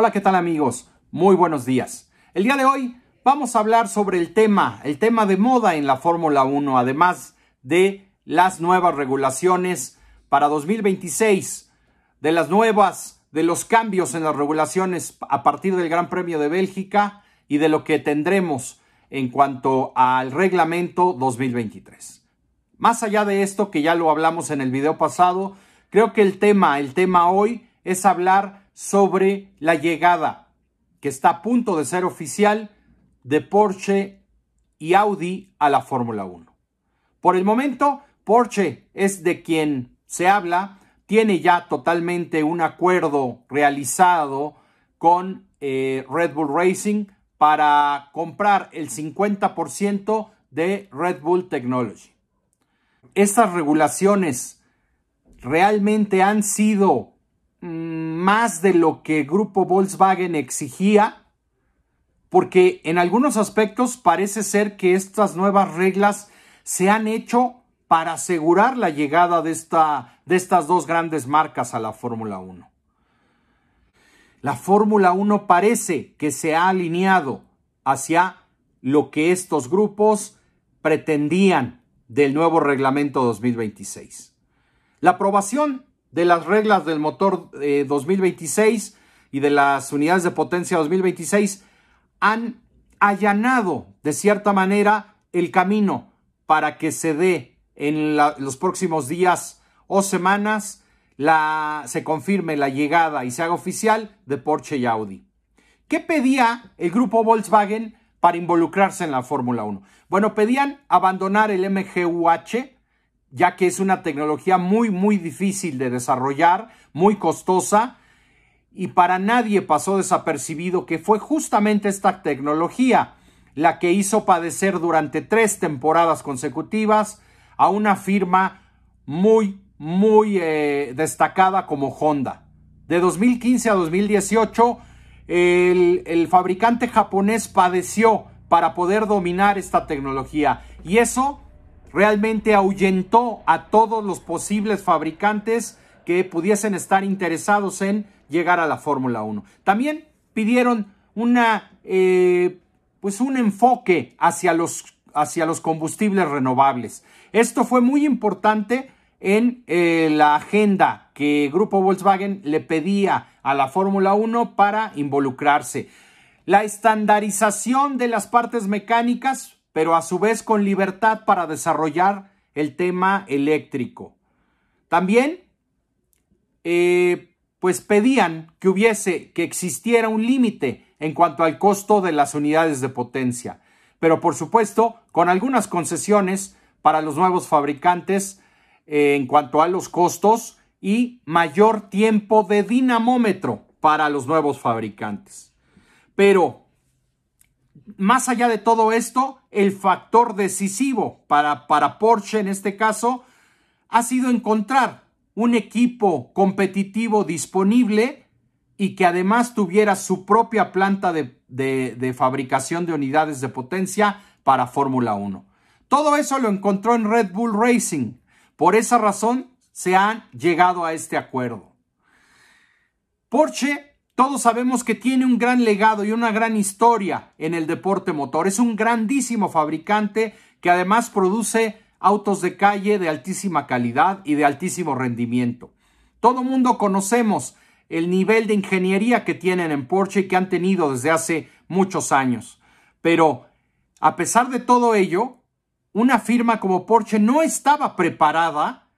Hola, ¿qué tal amigos? Muy buenos días. El día de hoy vamos a hablar sobre el tema, el tema de moda en la Fórmula 1, además de las nuevas regulaciones para 2026, de las nuevas, de los cambios en las regulaciones a partir del Gran Premio de Bélgica y de lo que tendremos en cuanto al reglamento 2023. Más allá de esto, que ya lo hablamos en el video pasado, creo que el tema, el tema hoy es hablar sobre la llegada que está a punto de ser oficial de Porsche y Audi a la Fórmula 1. Por el momento, Porsche es de quien se habla, tiene ya totalmente un acuerdo realizado con eh, Red Bull Racing para comprar el 50% de Red Bull Technology. Estas regulaciones realmente han sido más de lo que Grupo Volkswagen exigía, porque en algunos aspectos parece ser que estas nuevas reglas se han hecho para asegurar la llegada de, esta, de estas dos grandes marcas a la Fórmula 1. La Fórmula 1 parece que se ha alineado hacia lo que estos grupos pretendían del nuevo reglamento 2026. La aprobación de las reglas del motor 2026 eh, y de las unidades de potencia 2026 han allanado de cierta manera el camino para que se dé en los próximos días o semanas la, se confirme la llegada y se haga oficial de Porsche y Audi. ¿Qué pedía el grupo Volkswagen para involucrarse en la Fórmula 1? Bueno, pedían abandonar el MGUH, ya que es una tecnología muy, muy difícil de desarrollar, muy costosa, y para nadie pasó desapercibido que fue justamente esta tecnología la que hizo padecer durante tres temporadas consecutivas a una firma muy, muy eh, destacada como Honda. De 2015 a 2018, el, el fabricante japonés padeció para poder dominar esta tecnología y eso realmente ahuyentó a todos los posibles fabricantes que pudiesen estar interesados en llegar a la Fórmula 1. También pidieron una, eh, pues un enfoque hacia los, hacia los combustibles renovables. Esto fue muy importante en eh, la agenda que Grupo Volkswagen le pedía a la Fórmula 1 para involucrarse. La estandarización de las partes mecánicas pero a su vez con libertad para desarrollar el tema eléctrico. También, eh, pues pedían que hubiese, que existiera un límite en cuanto al costo de las unidades de potencia, pero por supuesto con algunas concesiones para los nuevos fabricantes eh, en cuanto a los costos y mayor tiempo de dinamómetro para los nuevos fabricantes. Pero más allá de todo esto, el factor decisivo para, para Porsche en este caso ha sido encontrar un equipo competitivo disponible y que además tuviera su propia planta de, de fabricación de unidades de potencia para Fórmula 1. Todo eso lo encontró en Red Bull Racing. Por esa razón se han llegado a este acuerdo. Porsche todos sabemos que tiene un gran legado y una gran historia en el deporte motor. Es un grandísimo fabricante que además produce autos de calle de altísima calidad y de altísimo rendimiento. Todo mundo conocemos el nivel de ingeniería que tienen en Porsche y que han tenido desde hace muchos años. Pero, a pesar de todo ello, una firma como Porsche no estaba preparada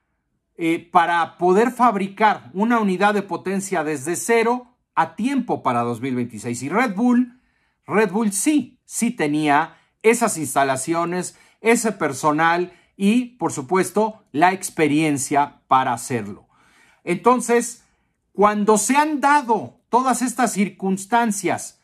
eh, para poder fabricar una unidad de potencia desde cero a tiempo para 2026. Y Red Bull, Red Bull sí, sí tenía esas instalaciones, ese personal y, por supuesto, la experiencia para hacerlo. Entonces, cuando se han dado todas estas circunstancias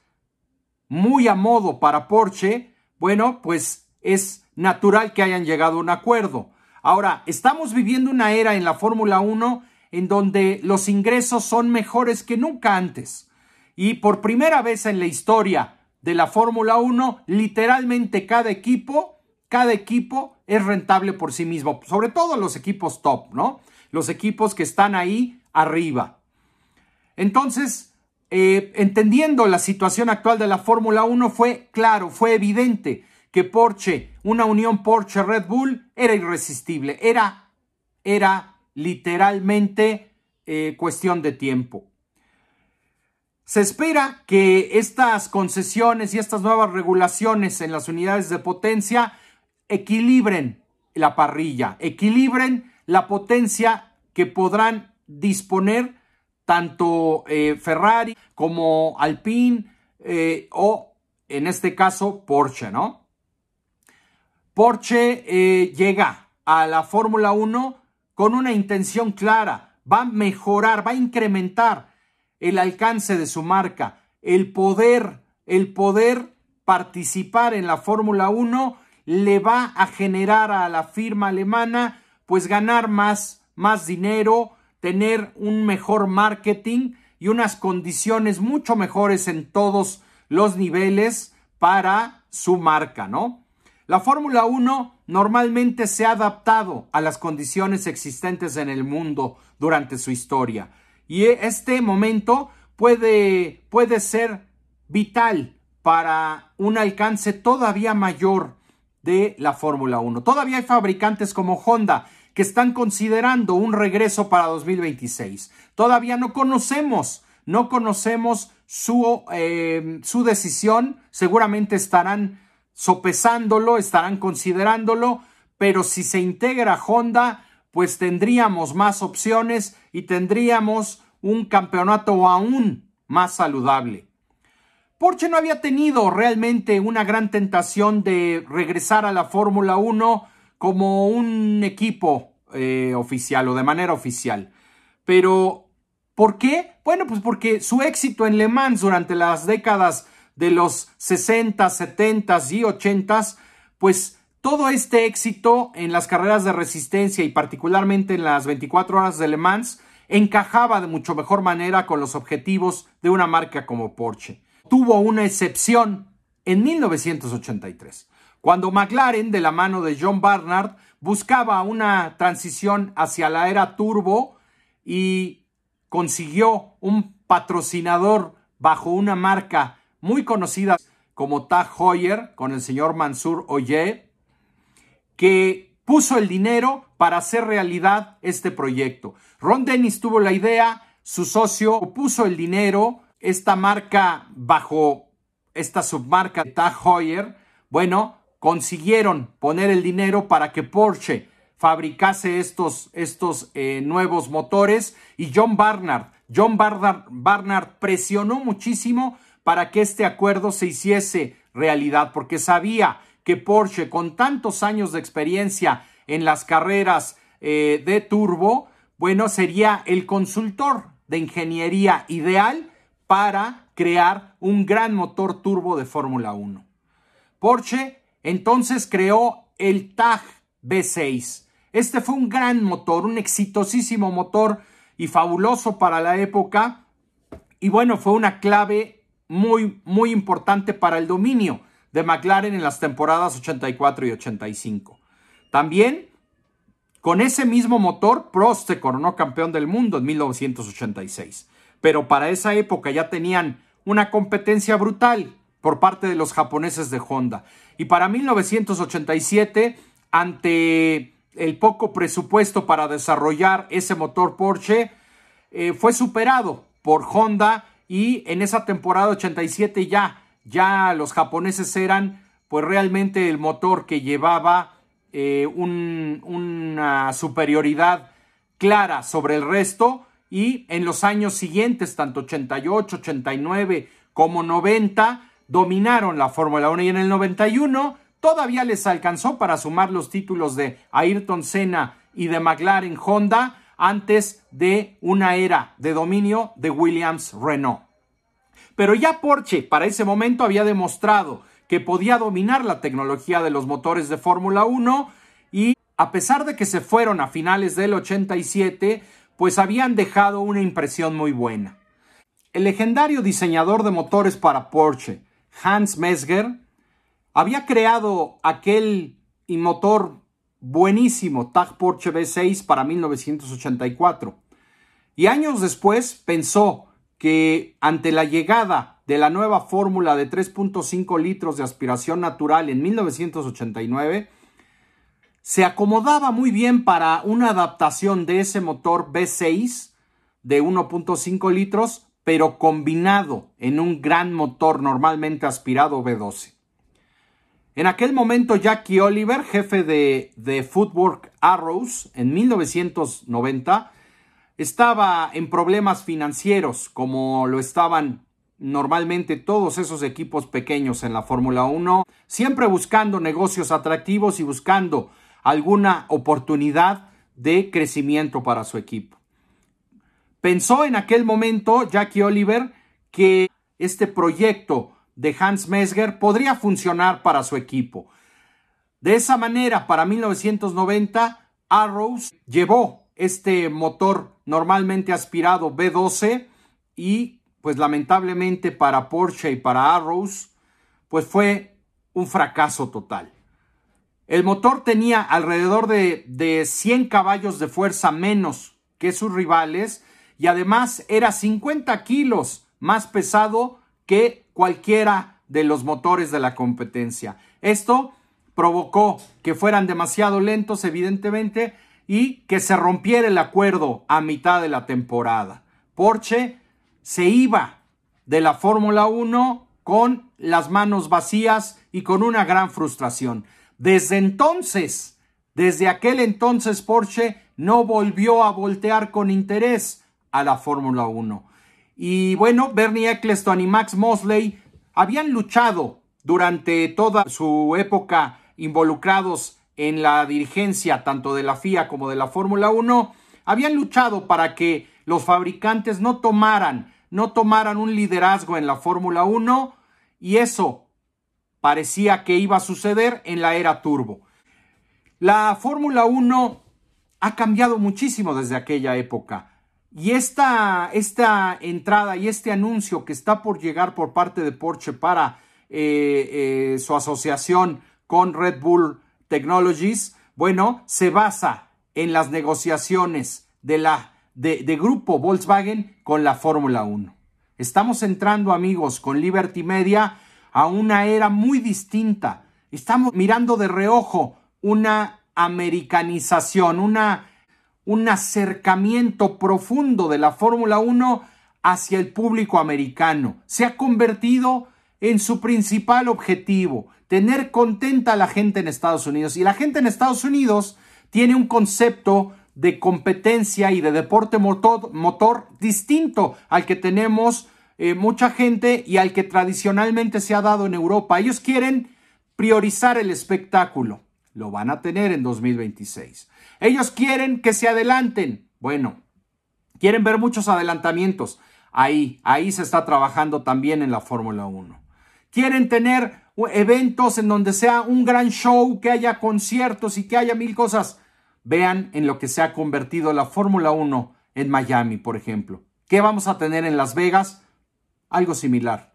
muy a modo para Porsche, bueno, pues es natural que hayan llegado a un acuerdo. Ahora, estamos viviendo una era en la Fórmula 1 en donde los ingresos son mejores que nunca antes. Y por primera vez en la historia de la Fórmula 1, literalmente cada equipo, cada equipo es rentable por sí mismo, sobre todo los equipos top, ¿no? Los equipos que están ahí arriba. Entonces, eh, entendiendo la situación actual de la Fórmula 1, fue claro, fue evidente que Porsche, una unión Porsche-Red Bull, era irresistible, era, era literalmente eh, cuestión de tiempo. Se espera que estas concesiones y estas nuevas regulaciones en las unidades de potencia equilibren la parrilla, equilibren la potencia que podrán disponer tanto eh, Ferrari como Alpine eh, o en este caso Porsche, ¿no? Porsche llega a la Fórmula 1 con una intención clara, va a mejorar, va a incrementar el alcance de su marca, el poder, el poder participar en la Fórmula 1 le va a generar a la firma alemana pues ganar más, más dinero, tener un mejor marketing y unas condiciones mucho mejores en todos los niveles para su marca, ¿no? La Fórmula 1 normalmente se ha adaptado a las condiciones existentes en el mundo durante su historia y este momento puede, puede ser vital para un alcance todavía mayor de la Fórmula 1. Todavía hay fabricantes como Honda que están considerando un regreso para 2026. Todavía no conocemos, no conocemos su, eh, su decisión. Seguramente estarán sopesándolo, estarán considerándolo, pero si se integra Honda, pues tendríamos más opciones y tendríamos un campeonato aún más saludable. Porsche no había tenido realmente una gran tentación de regresar a la Fórmula 1 como un equipo eh, oficial o de manera oficial. Pero, ¿por qué? Bueno, pues porque su éxito en Le Mans durante las décadas de los 60, 70 y 80, pues todo este éxito en las carreras de resistencia y particularmente en las 24 horas de Le Mans encajaba de mucho mejor manera con los objetivos de una marca como Porsche. Tuvo una excepción en 1983 cuando McLaren, de la mano de John Barnard, buscaba una transición hacia la era turbo y consiguió un patrocinador bajo una marca muy conocida como Tag Heuer, con el señor Mansur Oye, que puso el dinero para hacer realidad este proyecto. Ron Dennis tuvo la idea, su socio puso el dinero, esta marca bajo esta submarca Tag Heuer, bueno, consiguieron poner el dinero para que Porsche fabricase estos, estos eh, nuevos motores y John Barnard, John Barnard, Barnard presionó muchísimo para que este acuerdo se hiciese realidad porque sabía que Porsche con tantos años de experiencia en las carreras eh, de turbo, bueno, sería el consultor de ingeniería ideal para crear un gran motor turbo de Fórmula 1. Porsche entonces creó el TAG B6. Este fue un gran motor, un exitosísimo motor y fabuloso para la época. Y bueno, fue una clave muy, muy importante para el dominio de McLaren en las temporadas 84 y 85. También, con ese mismo motor, Prost se coronó campeón del mundo en 1986. Pero para esa época ya tenían una competencia brutal por parte de los japoneses de Honda. Y para 1987, ante el poco presupuesto para desarrollar ese motor Porsche, eh, fue superado por Honda y en esa temporada 87 ya, ya los japoneses eran pues realmente el motor que llevaba eh, una superioridad clara sobre el resto. Y en los años siguientes, tanto 88, 89 como 90, dominaron la Fórmula 1 y en el 91 todavía les alcanzó para sumar los títulos de Ayrton Senna y de McLaren Honda antes de una era de dominio de Williams Renault. Pero ya Porsche para ese momento había demostrado que podía dominar la tecnología de los motores de Fórmula 1 y a pesar de que se fueron a finales del 87, pues habían dejado una impresión muy buena. El legendario diseñador de motores para Porsche, Hans Mesger, había creado aquel motor buenísimo Tag Porsche V6 para 1984. Y años después pensó que ante la llegada de la nueva fórmula de 3.5 litros de aspiración natural en 1989, se acomodaba muy bien para una adaptación de ese motor V6 de 1.5 litros, pero combinado en un gran motor normalmente aspirado V12. En aquel momento, Jackie Oliver, jefe de, de Footwork Arrows en 1990, estaba en problemas financieros, como lo estaban normalmente todos esos equipos pequeños en la Fórmula 1, siempre buscando negocios atractivos y buscando alguna oportunidad de crecimiento para su equipo. Pensó en aquel momento Jackie Oliver que este proyecto de Hans Mesger podría funcionar para su equipo. De esa manera, para 1990, Arrows llevó este motor normalmente aspirado B12 y pues lamentablemente para Porsche y para Arrows pues fue un fracaso total. El motor tenía alrededor de, de 100 caballos de fuerza menos que sus rivales y además era 50 kilos más pesado que cualquiera de los motores de la competencia. Esto provocó que fueran demasiado lentos, evidentemente, y que se rompiera el acuerdo a mitad de la temporada. Porsche se iba de la Fórmula 1 con las manos vacías y con una gran frustración. Desde entonces, desde aquel entonces Porsche no volvió a voltear con interés a la Fórmula 1. Y bueno, Bernie Eccleston y Max Mosley habían luchado durante toda su época involucrados en la dirigencia tanto de la FIA como de la Fórmula 1 habían luchado para que los fabricantes no tomaran, no tomaran un liderazgo en la Fórmula 1 y eso parecía que iba a suceder en la era turbo. La Fórmula 1 ha cambiado muchísimo desde aquella época. Y esta, esta, entrada y este anuncio que está por llegar por parte de Porsche para eh, eh, su asociación con Red Bull Technologies, bueno, se basa en las negociaciones de la de, de grupo Volkswagen con la Fórmula 1. Estamos entrando, amigos, con Liberty Media a una era muy distinta. Estamos mirando de reojo una americanización, una, un acercamiento profundo de la Fórmula 1 hacia el público americano. Se ha convertido en su principal objetivo tener contenta a la gente en Estados Unidos. Y la gente en Estados Unidos tiene un concepto de competencia y de deporte motor, distinto al que tenemos eh, mucha gente y al que tradicionalmente se ha dado en Europa. Ellos quieren priorizar el espectáculo. Lo van a tener en 2026. Ellos quieren que se adelanten. Bueno, quieren ver muchos adelantamientos. Ahí, ahí se está trabajando también en la Fórmula 1. Quieren tener eventos en donde sea un gran show, que haya conciertos y que haya mil cosas. Vean en lo que se ha convertido la Fórmula 1 en Miami, por ejemplo. ¿Qué vamos a tener en Las Vegas? Algo similar.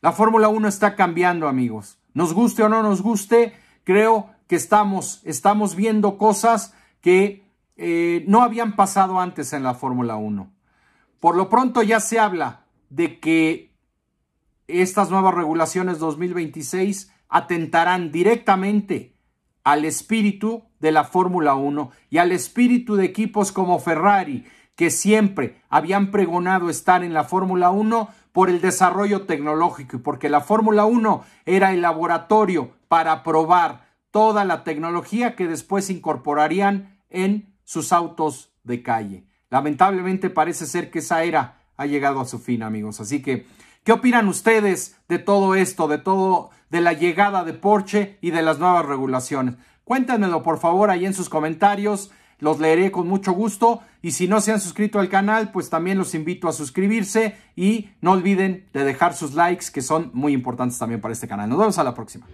La Fórmula 1 está cambiando, amigos. Nos guste o no nos guste, creo que estamos, estamos viendo cosas que eh, no habían pasado antes en la Fórmula 1. Por lo pronto ya se habla de que estas nuevas regulaciones 2026 atentarán directamente al espíritu de la Fórmula 1 y al espíritu de equipos como Ferrari, que siempre habían pregonado estar en la Fórmula 1 por el desarrollo tecnológico y porque la Fórmula 1 era el laboratorio para probar toda la tecnología que después incorporarían en sus autos de calle. Lamentablemente parece ser que esa era ha llegado a su fin, amigos. Así que ¿Qué opinan ustedes de todo esto, de todo, de la llegada de Porsche y de las nuevas regulaciones? Cuéntenmelo por favor ahí en sus comentarios, los leeré con mucho gusto y si no se han suscrito al canal, pues también los invito a suscribirse y no olviden de dejar sus likes que son muy importantes también para este canal. Nos vemos a la próxima.